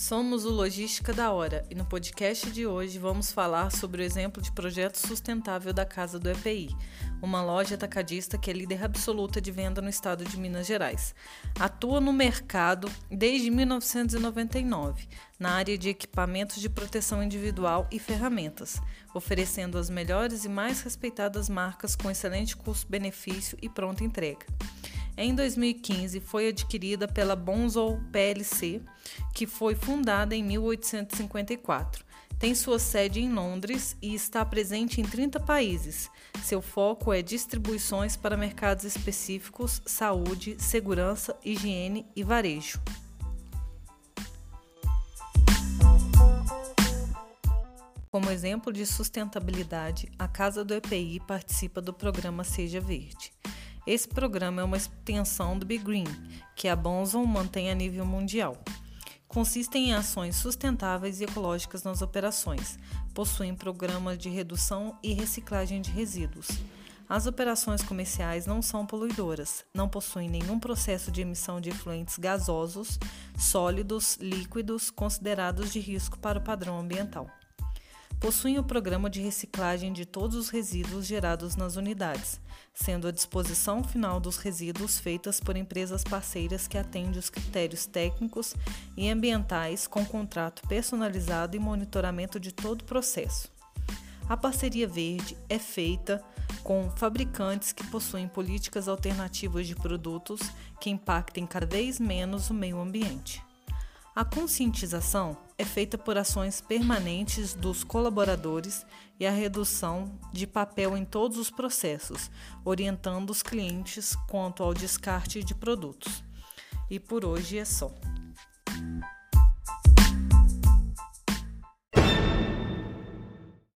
Somos o Logística da Hora e no podcast de hoje vamos falar sobre o exemplo de projeto sustentável da Casa do EPI, uma loja atacadista que é líder absoluta de venda no estado de Minas Gerais. Atua no mercado desde 1999, na área de equipamentos de proteção individual e ferramentas, oferecendo as melhores e mais respeitadas marcas com excelente custo-benefício e pronta entrega. Em 2015, foi adquirida pela Bonzol PLC, que foi fundada em 1854. Tem sua sede em Londres e está presente em 30 países. Seu foco é distribuições para mercados específicos, saúde, segurança, higiene e varejo. Como exemplo de sustentabilidade, a Casa do EPI participa do programa Seja Verde. Esse programa é uma extensão do Big Green, que a Bonzon mantém a nível mundial. Consistem em ações sustentáveis e ecológicas nas operações. Possuem programas de redução e reciclagem de resíduos. As operações comerciais não são poluidoras, não possuem nenhum processo de emissão de efluentes gasosos, sólidos, líquidos considerados de risco para o padrão ambiental possuem o programa de reciclagem de todos os resíduos gerados nas unidades, sendo a disposição final dos resíduos feitas por empresas parceiras que atendem os critérios técnicos e ambientais com contrato personalizado e monitoramento de todo o processo. A parceria verde é feita com fabricantes que possuem políticas alternativas de produtos que impactem cada vez menos o meio ambiente. A conscientização é feita por ações permanentes dos colaboradores e a redução de papel em todos os processos, orientando os clientes quanto ao descarte de produtos. E por hoje é só.